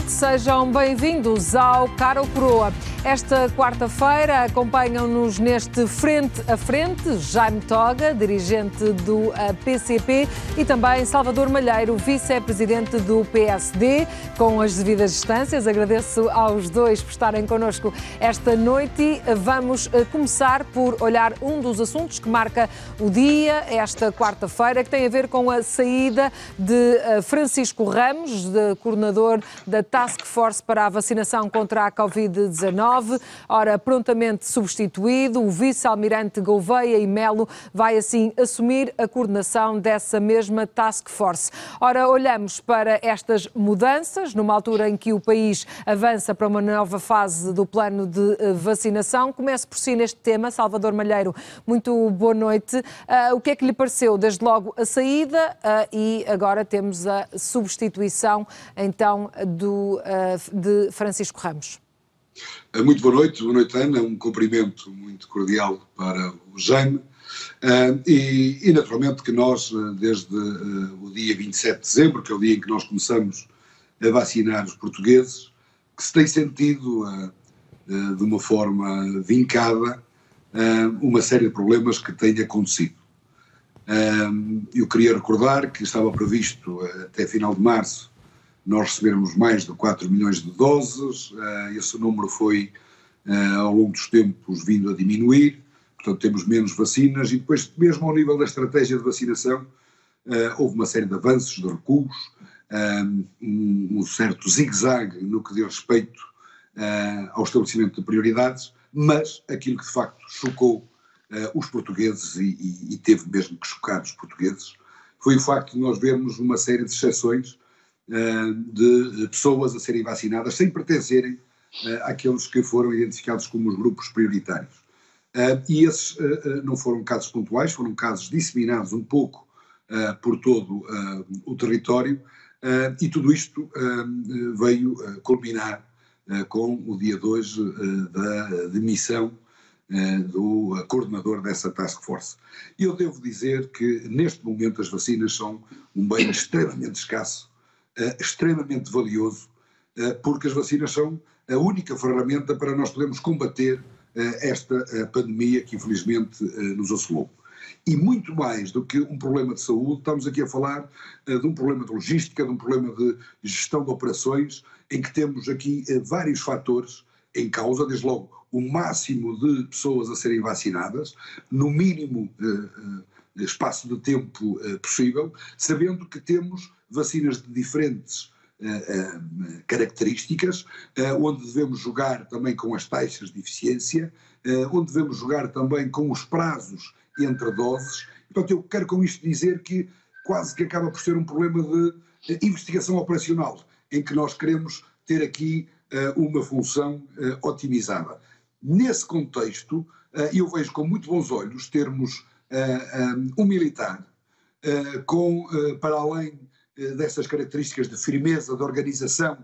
noite, sejam bem-vindos ao Cara ou Coroa. Esta quarta-feira acompanham-nos neste Frente a Frente Jaime Toga, dirigente do PCP, e também Salvador Malheiro, vice-presidente do PSD, com as devidas distâncias. Agradeço aos dois por estarem connosco esta noite. Vamos eh, começar por olhar um dos assuntos que marca o dia, esta quarta-feira, que tem a ver com a saída de eh, Francisco Ramos, de coordenador da Task Force para a vacinação contra a Covid-19. Ora, prontamente substituído, o vice-almirante Gouveia e Melo vai assim assumir a coordenação dessa mesma Task Force. Ora, olhamos para estas mudanças, numa altura em que o país avança para uma nova fase do plano de eh, vacinação. Comece por si neste tema, Salvador Malheiro, muito boa noite. Uh, o que é que lhe pareceu, desde logo, a saída uh, e agora temos a substituição, então, do, uh, de Francisco Ramos. Eh, muito boa noite, boa noite Ana, um cumprimento muito cordial para o Jaime uh, e, e, naturalmente que nós, desde uh, o dia 27 de dezembro, que é o dia em que nós começamos a vacinar os portugueses, que se tem sentido de uma forma vincada uma série de problemas que têm acontecido. eu queria recordar que estava previsto até final de março nós recebermos mais de 4 milhões de doses, uh, esse número foi uh, ao longo dos tempos vindo a diminuir, portanto temos menos vacinas e depois mesmo ao nível da estratégia de vacinação uh, houve uma série de avanços, de recuos, um, certo zigue-zague no que diz respeito ao estabelecimento de prioridades, mas aquilo que de facto chocou os portugueses e, e, teve mesmo que chocar os portugueses foi o facto de nós vermos uma série de exceções eh, de pessoas a serem vacinadas sem pertencerem eh, àqueles que foram identificados como os grupos prioritários. Eh, e esses não foram casos pontuais, foram casos disseminados um pouco por todo o território, e tudo isto veio culminar com o dia de hoje da demissão do coordenador dessa task force. Eu devo dizer que neste momento as vacinas são um bem extremamente escasso extremamente valioso, uh, porque as vacinas são a única ferramenta para nós podermos combater uh, esta pandemia que infelizmente nos assolou. E muito mais do que um problema de saúde, estamos aqui a falar de um problema de logística, de um problema de gestão de operações, em que temos aqui vários fatores em causa, desde logo o máximo de pessoas a serem vacinadas, no mínimo espaço de tempo possível, sabendo que temos vacinas de diferentes uh, uh, características, onde devemos jogar também com as taxas de eficiência, onde devemos jogar também com os prazos entre doses. Portanto, eu quero com isto dizer que quase que acaba por ser um problema de investigação operacional, em que nós queremos ter aqui uma função otimizada. Nesse contexto, eu vejo com muito bons olhos termos um militar com, para além eh, dessas características de firmeza, de organização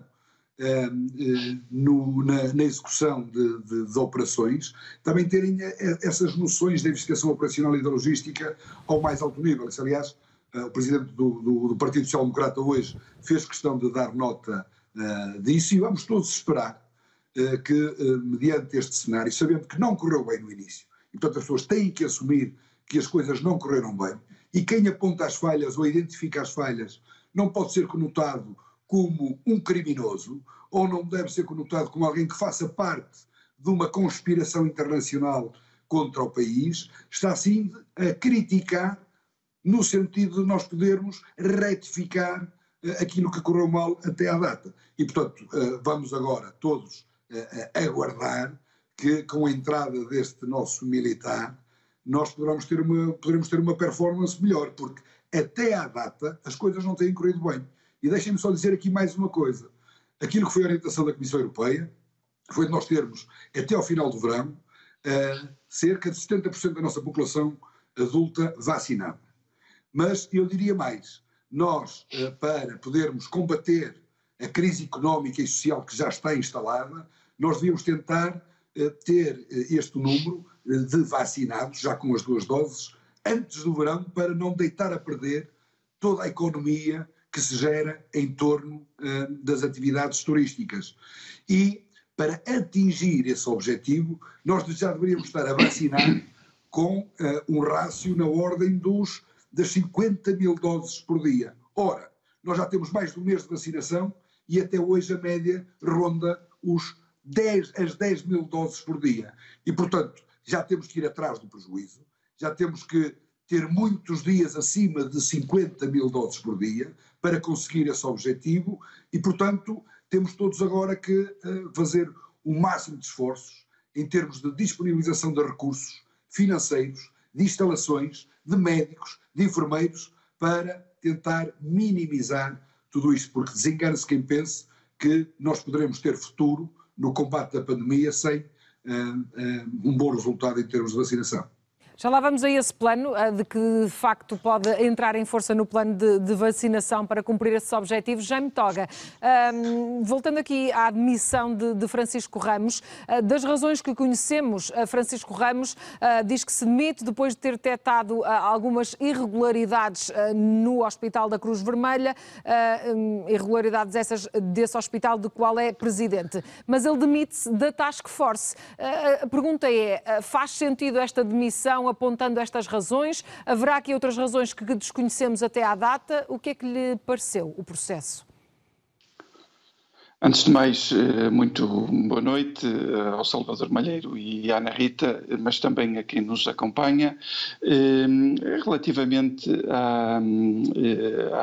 eh, eh, no, na, na, execução de, de, de, operações, também terem essas noções da investigação operacional e da logística ao mais alto nível. Isso, aliás, o presidente do, do, do, Partido Social Democrata hoje fez questão de dar nota uh, disso e vamos todos esperar que, mediante este cenário, sabendo que não correu bem no início, e portanto as pessoas têm que assumir que as coisas não correram bem, e quem aponta as falhas ou identifica as falhas não pode ser conotado como um criminoso ou não deve ser conotado como alguém que faça parte de uma conspiração internacional contra o país, está sim a criticar no sentido de nós podermos retificar uh, aquilo que correu mal até à data. E, portanto, uh, vamos agora todos uh, aguardar que, com a entrada deste nosso militar, nós poderemos ter, uma, poderemos ter uma performance melhor, porque até à data, as coisas não têm corrido bem. E deixem-me só dizer aqui mais uma coisa. Aquilo que foi a orientação da Comissão Europeia foi de nós termos, até ao final do verão, uh, cerca de 70% da nossa população adulta vacinada. Mas eu diria mais, nós, uh, para podermos combater a crise económica e social que já está instalada, nós devíamos tentar ter este número de vacinados, já com as duas doses, antes do verão para não deitar a perder toda a economia que se gera em torno uh, das atividades turísticas. E para atingir esse objetivo, nós já deveríamos estar a vacinar com um rácio na ordem dos, das 50 mil doses por dia. Ora, nós já temos mais de um mês de vacinação e até hoje a média ronda os 10, as 10 mil doses por dia. E, portanto, já temos que ir atrás do prejuízo, já temos que ter muitos dias acima de 50 mil doses por dia para conseguir esse objetivo e, portanto, temos todos agora que uh, fazer o máximo de esforços em termos de disponibilização de recursos financeiros, de instalações, de médicos, de enfermeiros, para tentar minimizar tudo isto, porque desengana-se quem pense que nós poderemos ter futuro no combate da pandemia sem uh, uh, um bom resultado em termos de vacinação. Já lá vamos a esse plano, de que de facto pode entrar em força no plano de, de vacinação para cumprir esses objetivos. Jaime Toga, um, voltando aqui à admissão de, de Francisco Ramos, uh, das razões que conhecemos, uh, Francisco Ramos uh, diz que se demite depois de ter detectado algumas irregularidades no Hospital da Cruz Vermelha, um, irregularidades essas desse hospital do qual é presidente. Mas ele demite-se da Task Force. a pergunta é: faz sentido esta demissão? Apontando estas razões? Haverá aqui outras razões que desconhecemos até à data? O que é que lhe pareceu o processo? Antes de mais, eh, muito boa noite eh, ao Salvador Malheiro e à Ana Rita, mas também a quem nos acompanha. Eh, relativamente à,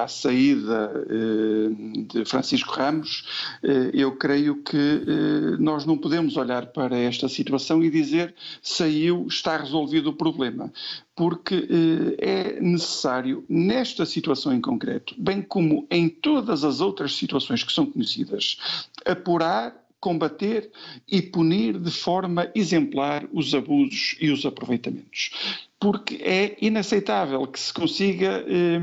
à saída de Francisco Ramos, eu creio que nós não podemos olhar para esta situação e dizer saiu, está resolvido o problema porque eh, é necessário, nesta situação em concreto, bem como em todas as outras situações que são conhecidas, apurar combater e punir de forma exemplar os abusos e os aproveitamentos porque é inaceitável que se consiga eh,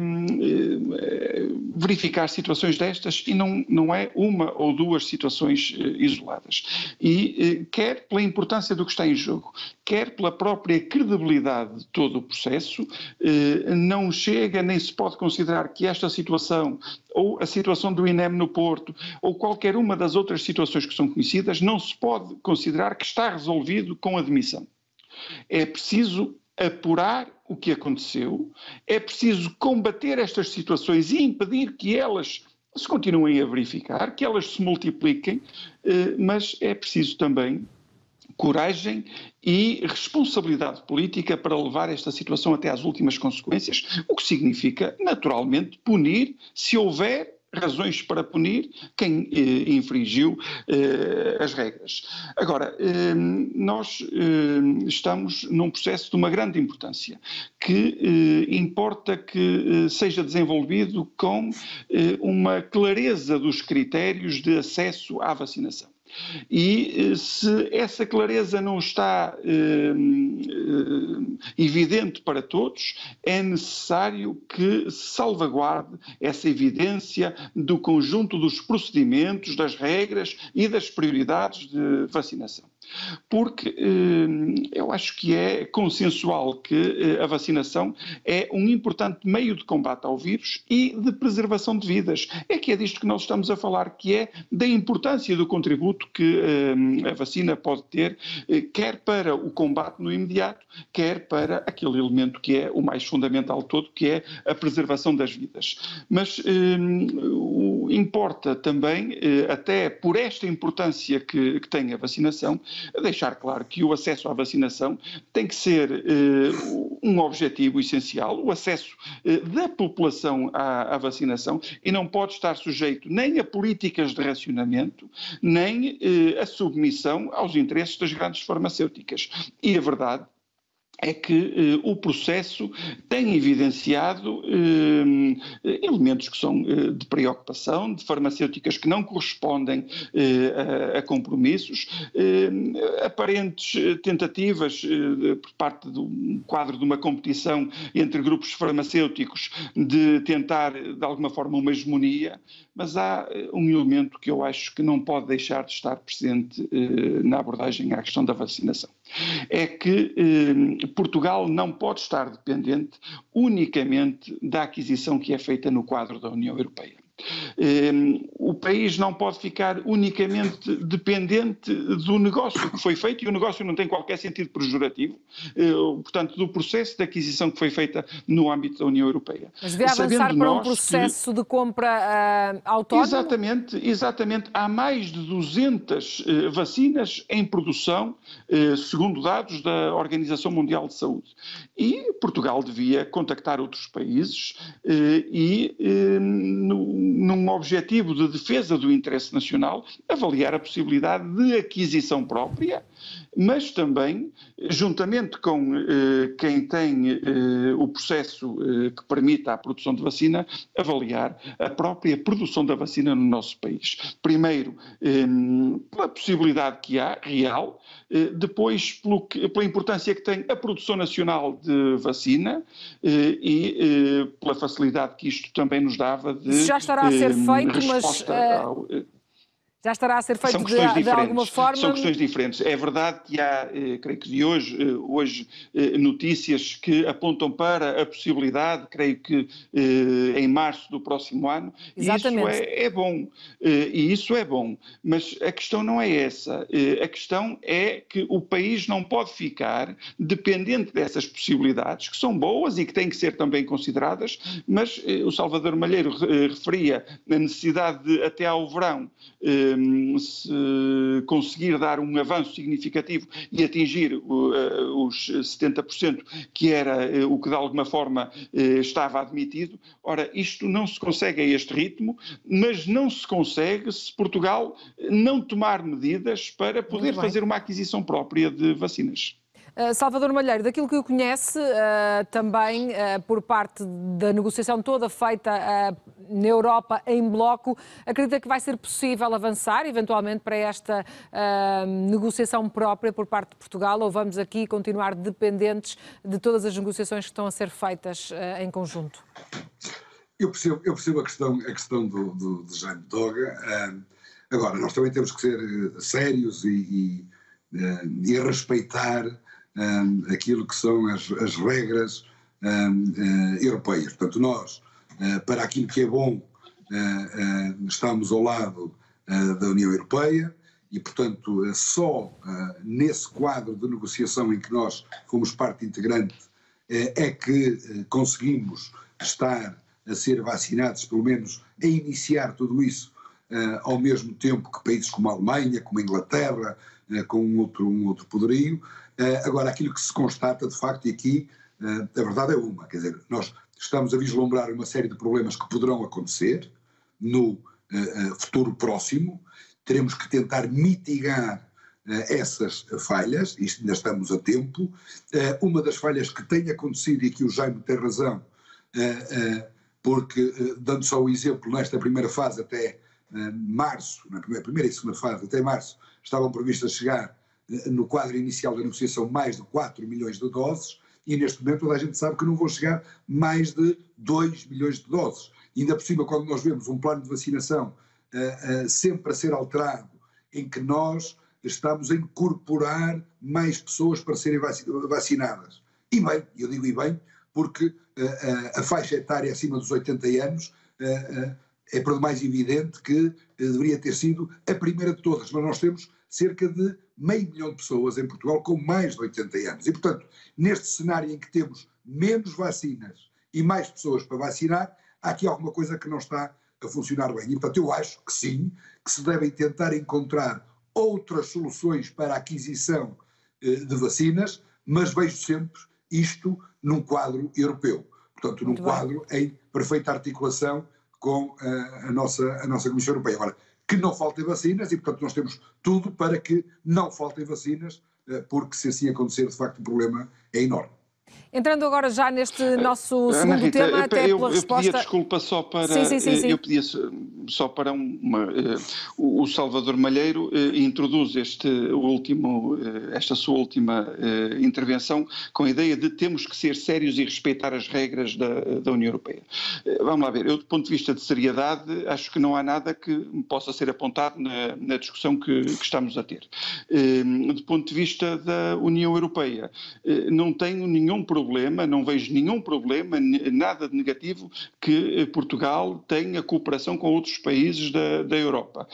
eh, verificar situações destas e não, não é uma ou duas situações eh, isoladas. E eh, quer pela importância do que está em jogo, quer pela própria credibilidade de todo o processo, eh, não chega nem se pode considerar que esta situação ou a situação do INEM no Porto ou qualquer uma das outras situações que são conhecidas não se pode considerar que está resolvido com a demissão. É preciso apurar o que aconteceu, é preciso combater estas situações e impedir que elas se continuem a verificar, que elas se multipliquem, eh, mas é preciso também coragem e responsabilidade política para levar esta situação até às últimas consequências, o que significa, naturalmente, punir se houver razões para punir quem eh, infringiu eh, as regras. Agora, eh, nós eh, estamos num processo de uma grande importância, que eh, importa que eh, seja desenvolvido com uma clareza dos critérios de acesso à vacinação. E se essa clareza não está eh, eh, evidente para todos, é necessário que salvaguarde essa evidência do conjunto dos procedimentos, das regras e das prioridades de vacinação porque eh, eu acho que é consensual que eh, a vacinação é um importante meio de combate ao vírus e de preservação de vidas. É que é disto que nós estamos a falar, que é da importância do contributo que eh, a vacina pode ter, quer para o combate no imediato, quer para aquele elemento que é o mais fundamental todo, que é a preservação das vidas. Mas importa também, até por esta importância que, que tem a vacinação, deixar claro que o acesso à vacinação tem que ser uh, um objetivo essencial, o acesso uh, da população à, à, vacinação e não pode estar sujeito nem a políticas de racionamento, nem uh, a submissão aos interesses das grandes farmacêuticas. E a verdade é que eh, o processo tem evidenciado eh, elementos que são eh, de preocupação, de farmacêuticas que não correspondem eh, a, a, compromissos, eh, aparentes eh, tentativas por parte do quadro de uma competição entre grupos farmacêuticos de tentar, de alguma forma, uma hegemonia, mas há um elemento que eu acho que não pode deixar de estar presente na abordagem à questão da vacinação. É que Portugal não pode estar dependente unicamente da aquisição que é feita no quadro da União Europeia. Ehm, o país não pode ficar unicamente dependente do negócio que foi feito, e o negócio não tem qualquer sentido pejorativo, eh, portanto, do processo de aquisição que foi feita no âmbito da União Europeia. Mas devia avançar para um processo que... de compra uh, autónomo? Exatamente, exatamente. Há mais de 200 uh, vacinas em produção, uh, segundo dados da Organização Mundial de Saúde. E Portugal devia contactar outros países e, no num objetivo de defesa do interesse nacional, avaliar a possibilidade de aquisição própria, mas também, juntamente com eh, quem tem eh, o processo eh, que permita a produção de vacina, avaliar a própria produção da vacina no nosso país. Primeiro, eh, pela possibilidade que há, real, eh, depois pelo que, pela importância que tem a produção nacional de vacina eh, e pela facilidade que isto também nos dava de. Já estará a ser feito, mas. Ao, já estará a ser feito São questões de, de alguma forma? São questões diferentes. É verdade que há, eh, creio que de hoje, eh, hoje eh, notícias que apontam para a possibilidade, creio que eh, em março do próximo ano. Exatamente. E isso é, é bom. Eh, e isso é bom. Mas a questão não é essa. Eh, a questão é que o país não pode ficar dependente dessas possibilidades, que são boas e que têm que ser também consideradas, mas o Salvador Malheiro referia a necessidade de, até ao verão, se conseguir dar um avanço significativo e atingir eh, os 70%, que era eh, o que de alguma forma eh, estava admitido, ora, isto não se consegue a este ritmo, mas não se consegue se Portugal não tomar medidas para poder fazer uma aquisição própria de vacinas. Uh, Salvador Malheiro, daquilo que o conhece, uh, também uh, por parte da negociação toda feita na Europa em bloco, acredita que vai ser possível avançar eventualmente para esta negociação própria por parte de Portugal ou vamos aqui continuar dependentes de todas as negociações que estão a ser feitas em conjunto? Eu percebo, eu percebo a questão, a questão do, do, do Jaime Doga. agora, nós também temos que ser sérios e, e, e respeitar um, aquilo que são as, as regras um, uh, eh, europeias. Portanto, nós, uh, para aquilo que é bom, uh, estamos ao lado da União Europeia e, portanto, só nesse quadro de negociação em que nós fomos parte integrante é que conseguimos estar a ser vacinados, pelo menos a iniciar tudo isso ao mesmo tempo que países como a Alemanha, como a Inglaterra, com um outro, um outro poderio. Eh, agora, aquilo que se constata, de facto, e aqui eh, a verdade é uma, quer dizer, nós estamos a vislumbrar uma série de problemas que poderão acontecer no eh, futuro próximo, teremos que tentar mitigar essas falhas, isto ainda estamos a tempo. Uma das falhas que tem acontecido, e aqui o Jaime tem razão, porque, dando só o exemplo, nesta primeira fase até março, na primeira e segunda fase, até março, estavam previstas chegar no quadro inicial da negociação mais de 4 milhões de doses e neste momento toda a gente sabe que não vão chegar mais de 2 milhões de doses. Ainda por cima, quando nós vemos um plano de vacinação uh, uh, sempre a ser alterado, em que nós estamos a incorporar mais pessoas para serem vacinadas. E bem, eu digo e bem, porque uh, a faixa etária acima dos 80 anos é por demais evidente que deveria ter sido a primeira de todas, mas nós temos cerca de meio milhão de pessoas em Portugal com mais de 80 anos. E, portanto, neste cenário em que temos menos vacinas e mais pessoas para vacinar, há aqui alguma coisa que não está a funcionar bem. E, portanto, eu acho que sim, que se devem tentar encontrar outras soluções para a aquisição eh, de vacinas, mas vejo sempre isto num quadro europeu. Portanto, num Muito quadro bem. em perfeita articulação com a, nossa, a nossa Comissão Europeia. Agora, que não faltem vacinas e, portanto, nós temos tudo para que não faltem vacinas, eh, porque se assim acontecer, de facto, o problema é enorme. Entrando agora já neste nosso segundo Rita, tema, até eu, pela eu resposta... Eu pedia desculpa só para... Sim, sim, sim, sim. Eu pedia só para uma... O Salvador Malheiro eh, introduz este último, eh, esta sua última eh, intervenção com a ideia de temos que ser sérios e respeitar as regras da, da União Europeia. Vamos lá ver, eu do ponto de vista de seriedade acho que não há nada que possa ser apontado na, na discussão que, que, estamos a ter. Do ponto de vista da União Europeia, não tenho nenhum problema problema, não vejo nenhum problema, nada de negativo que Portugal tenha cooperação com outros países da, da Europa.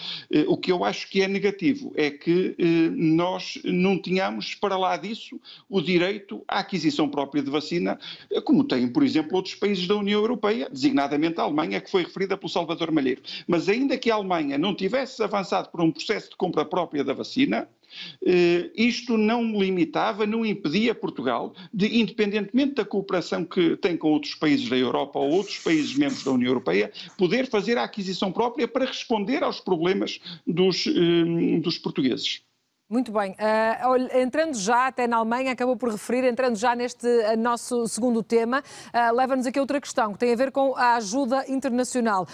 O que eu acho que é negativo é que nós não tínhamos, para lá disso, o direito à aquisição própria de vacina, como têm, por exemplo, outros países da União Europeia, designadamente a Alemanha, que foi referida pelo Salvador Malheiro. Mas ainda que a Alemanha não tivesse avançado por um processo de compra própria da vacina, eh, isto não limitava, não impedia Portugal de, independentemente da cooperação que tem com outros países da Europa ou outros países membros da União Europeia, poder fazer a aquisição própria para responder aos problemas dos, eh, dos portugueses. Muito bem. Uh, entrando já até na Alemanha, acabou por referir, entrando já neste uh, nosso segundo tema, uh, leva-nos aqui a outra questão, que tem a ver com a ajuda internacional.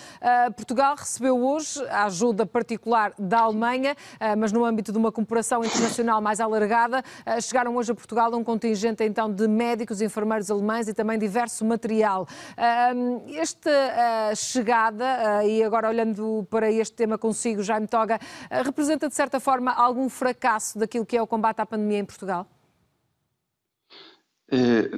Portugal recebeu hoje a ajuda particular da Alemanha, mas no âmbito de uma cooperação internacional mais alargada, chegaram hoje a Portugal um contingente então de médicos enfermeiros alemães e também diverso material. Esta chegada, e agora olhando para este tema consigo, Jaime Toga, representa de certa forma algum fracasso fracasso daquilo que é o combate à pandemia em Portugal? Eh,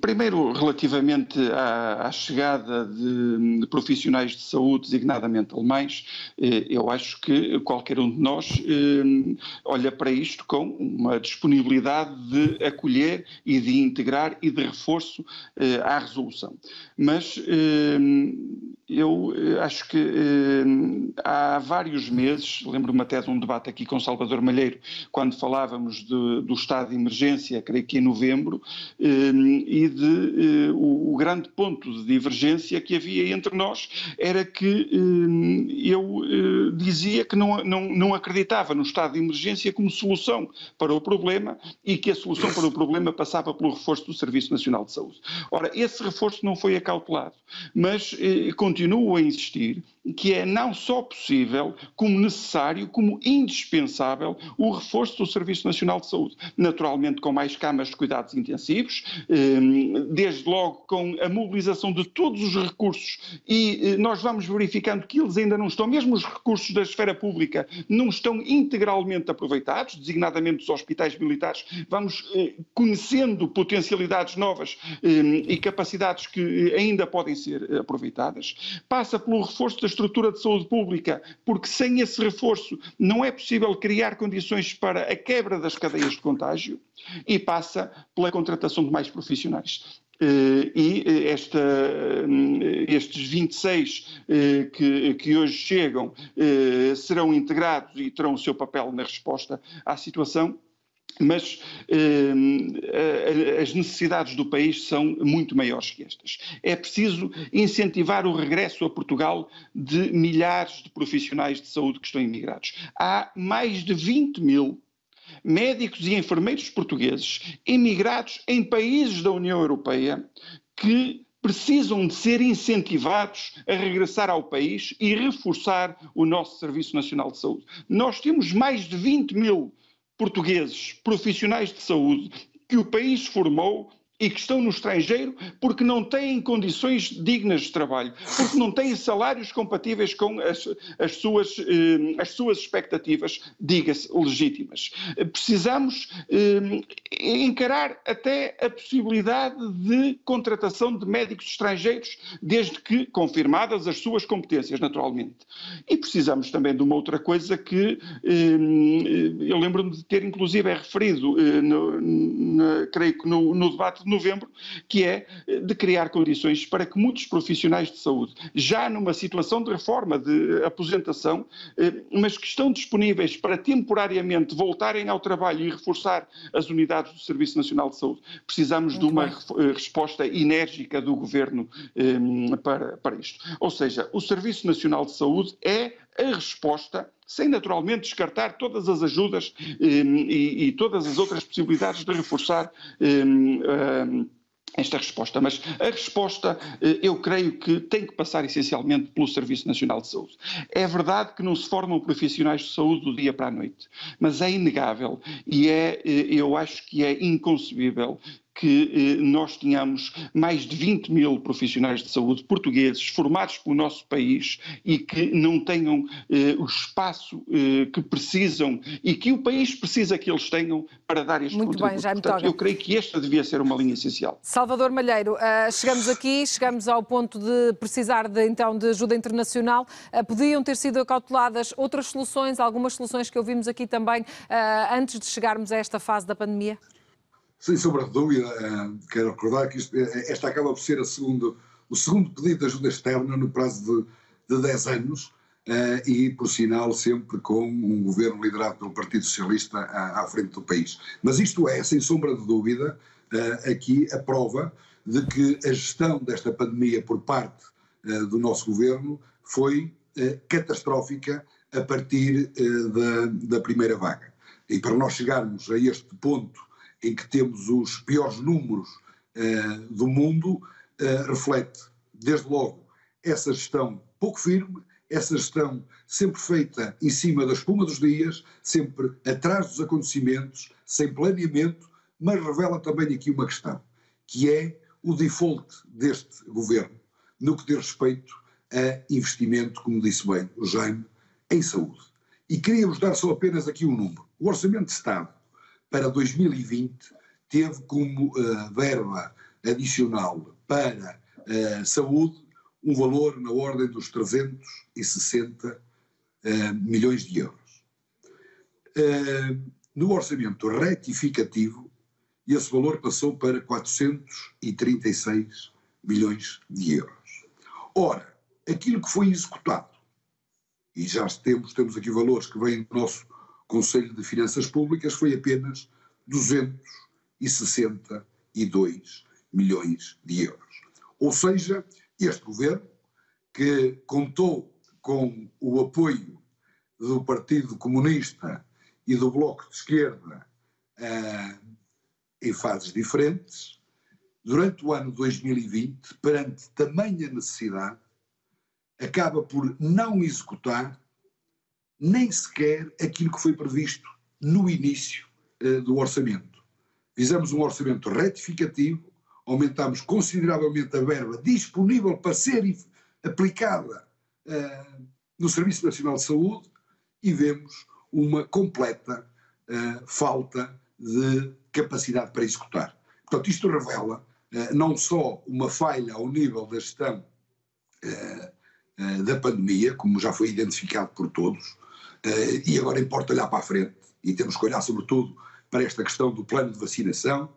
primeiro, relativamente à, à chegada de, de, profissionais de saúde, designadamente alemães, eh, eu acho que qualquer um de nós eh, olha para isto com uma disponibilidade de acolher e de integrar e de reforço à resolução. Mas eu acho que há vários meses, lembro-me até de um debate aqui com Salvador Malheiro, quando falávamos de, do estado de emergência, creio que em novembro, Ehm, e de, eh, o, grande ponto de divergência que havia entre nós era que ehm, eu eh, dizia que não, não, não acreditava no estado de emergência como solução para o problema e que a solução para o problema passava pelo reforço do Serviço Nacional de Saúde. Ora, esse reforço não foi acautelado, mas eh, continuo a insistir que é não só possível, como necessário, como indispensável o reforço do Serviço Nacional de Saúde. Naturalmente com mais camas de cuidados intensivos, ehm, desde logo com a mobilização de todos os recursos e eh, nós vamos verificando que eles ainda não estão, mesmo os recursos da esfera pública não estão integralmente aproveitados, designadamente os hospitais militares, vamos eh, conhecendo potencialidades novas ehm, e capacidades que ainda podem ser aproveitadas. Passa pelo reforço das estrutura de saúde pública, porque sem esse reforço não é possível criar condições para a quebra das cadeias de contágio e passa pela contratação de mais profissionais. Uh, e eh, esta, uh, estes 26 uh, que, que hoje chegam serão integrados e terão o seu papel na resposta à situação mas eh, as necessidades do país são muito maiores que estas. É preciso incentivar o regresso a Portugal de milhares de profissionais de saúde que estão imigrados. Há mais de 20 mil médicos e enfermeiros portugueses emigrados em países da União Europeia que precisam de ser incentivados a regressar ao país e reforçar o nosso Serviço Nacional de Saúde. Nós temos mais de 20 mil portugueses profissionais de saúde que o país formou e que estão no estrangeiro porque não têm condições dignas de trabalho, porque não têm salários compatíveis com as, as, suas, eh, as suas expectativas, diga-se, legítimas. Precisamos eh, encarar até a possibilidade de contratação de médicos estrangeiros, desde que confirmadas as suas competências, naturalmente. E precisamos também de uma outra coisa que eh, eu lembro-me de ter, inclusive, é referido, no, no, creio que no, no debate de novembro, que é eh, de criar condições para que muitos profissionais de saúde, já numa situação de reforma, de aposentação, eh, mas que estão disponíveis para temporariamente voltarem ao trabalho e reforçar as unidades do Serviço Nacional de Saúde, precisamos Muito de uma bem. Eh, resposta enérgica do Governo para, para isto. Ou seja, o Serviço Nacional de Saúde é a resposta sem naturalmente descartar todas as ajudas e, e, todas as outras possibilidades de reforçar esta resposta, mas a resposta eh, eu creio que tem que passar essencialmente pelo Serviço Nacional de Saúde. É verdade que não se formam profissionais de saúde do dia para a noite, mas é inegável e é, eh, eu acho que é inconcebível que eh, nós tenhamos mais de 20 mil profissionais de saúde portugueses formados pelo nosso país e que não tenham eh, o espaço eh, que precisam e que o país precisa que eles tenham para dar este Muito contributo. bem, Jaime Portanto, Toga. eu creio que esta devia ser uma linha essencial. Salvador Malheiro, uh, chegamos aqui, chegamos ao ponto de precisar de, então de ajuda internacional. Uh, podiam ter sido acauteladas outras soluções, algumas soluções que ouvimos aqui também, uh, antes de chegarmos a esta fase da pandemia? Sem sombra de dúvida, quero recordar que isto, esta acaba por ser segundo, o segundo pedido de ajuda externa no prazo de, de 10 anos. Uh, e, por sinal, sempre com um governo liderado pelo Partido Socialista à, à, frente do país. Mas isto é, sem sombra de dúvida, aqui a prova de que a gestão desta pandemia por parte do nosso governo foi catastrófica a partir da, da primeira vaga. E para nós chegarmos a este ponto em que temos os piores números do mundo, reflete, desde logo, essa gestão pouco firme, essa gestão sempre feita em cima da espuma dos dias, sempre atrás dos acontecimentos, sem planeamento, mas revela também aqui uma questão, que é o default deste governo no que diz respeito a investimento, como disse bem o Jaime, em saúde. E queríamos dar só apenas aqui um número. O Orçamento de Estado para 2020 teve como uh, verba adicional para uh, saúde um valor na ordem dos 360 uh, milhões de euros. No orçamento retificativo, esse valor passou para 436 milhões de euros. Ora, aquilo que foi executado, e já temos, temos aqui valores que vêm do nosso Conselho de Finanças Públicas, foi apenas 262 milhões de euros. Ou seja, este governo, que contou com o apoio do Partido Comunista e do Bloco de Esquerda uh, em fases diferentes, durante o ano 2020, perante tamanha necessidade, acaba por não executar nem sequer aquilo que foi previsto no início uh, do orçamento. Fizemos um orçamento retificativo aumentámos consideravelmente a verba disponível para ser aplicada uh, no Serviço Nacional de Saúde e vemos uma completa uh, falta de capacidade para executar. Portanto, isto revela não só uma falha ao nível da gestão da pandemia, como já foi identificado por todos, e agora importa olhar para a frente e temos que olhar sobretudo para esta questão do plano de vacinação,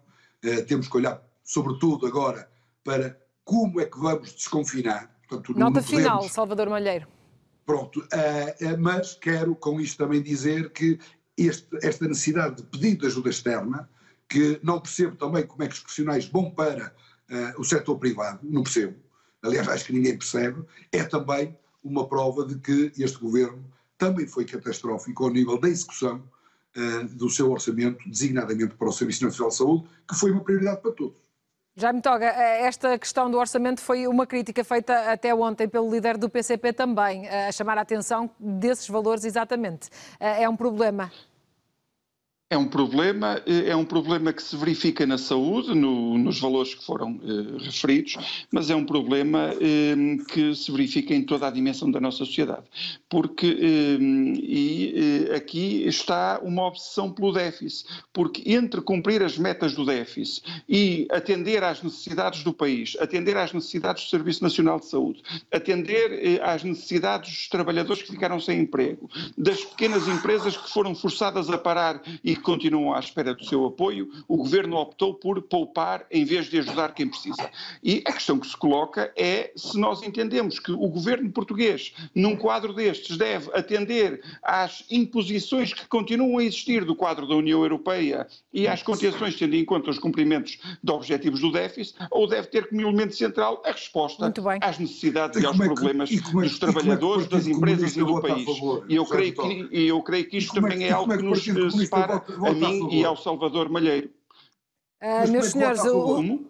temos que olhar sobretudo agora, para como é que vamos desconfinar. Portanto, Nota podemos... final, Salvador Malheiro. Pronto, uh, mas quero com isto também dizer que este, esta necessidade de pedido de ajuda externa, que não percebo também como é que os profissionais vão para o setor privado, não percebo, aliás acho que ninguém percebe, é também uma prova de que este governo também foi catastrófico ao nível da execução do seu orçamento, designadamente para o Serviço Nacional de Saúde, que foi uma prioridade para todos. Jaime Toga, eh, esta questão do orçamento foi uma crítica feita até ontem pelo líder do PCP também, eh, a chamar a atenção desses valores exatamente. É um problema é um problema, eh, é um problema que se verifica na saúde, no, nos valores que foram eh, referidos, mas é um problema eh, que se verifica em toda a dimensão da nossa sociedade. Porque, eh, e aqui está uma obsessão pelo déficit, porque entre cumprir as metas do déficit e atender às necessidades do país, atender às necessidades do Serviço Nacional de Saúde, atender eh, às necessidades dos trabalhadores que ficaram sem emprego, das pequenas empresas que foram forçadas a parar e que continuam à espera do seu apoio, o governo optou por poupar em vez de ajudar quem precisa. E a questão que se coloca é se nós entendemos que o governo português, num quadro destes, deve atender às imposições que continuam a existir do quadro da União Europeia e às contenções tendo em conta os cumprimentos de objetivos do déficit, ou deve ter como elemento central a resposta às necessidades e, e aos é que, problemas e é, dos trabalhadores, é das empresas e do país. e eu creio, que, eu creio que isto também é, algo que nos separa a mim e ao Salvador Malheiro. Uh, meus senhores, o,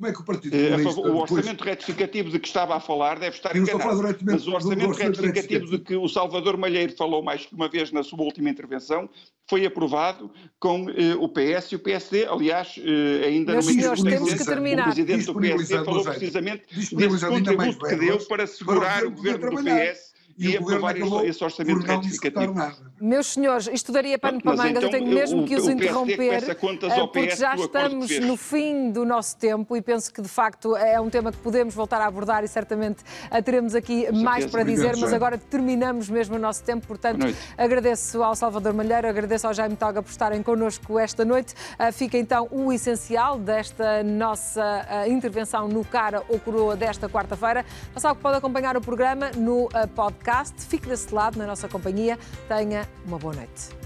como é que o Partido eh, Comunista... o orçamento depois... retificativo de que estava a falar deve estar enganado. Mas o orçamento retificativo de que o Salvador Malheiro falou mais que uma vez na sua última intervenção foi aprovado com eh, o PS e o PSD. Aliás, eh, ainda Meus senhores, temos que terminar. o presidente do PSD falou precisamente desse contributo que deu para segurar o governo do PS e, aprovar esse orçamento retificativo. Meus senhores, isto daria pano para mangas, então, eu tenho mesmo que os interromper, eh, porque já estamos no fim do nosso tempo e penso que de facto é um tema que podemos voltar a abordar e certamente teremos aqui mais para dizer, mas agora terminamos mesmo o nosso tempo, portanto agradeço ao Salvador Malheiro, agradeço ao Jaime Toga por estarem connosco esta noite. Ah, fica então o essencial desta nossa ah, intervenção no Cara ou Coroa desta quarta-feira. Sabe que pode acompanhar o programa no podcast podcast. Fique desse lado na nossa companhia. Tenha uma boa noite.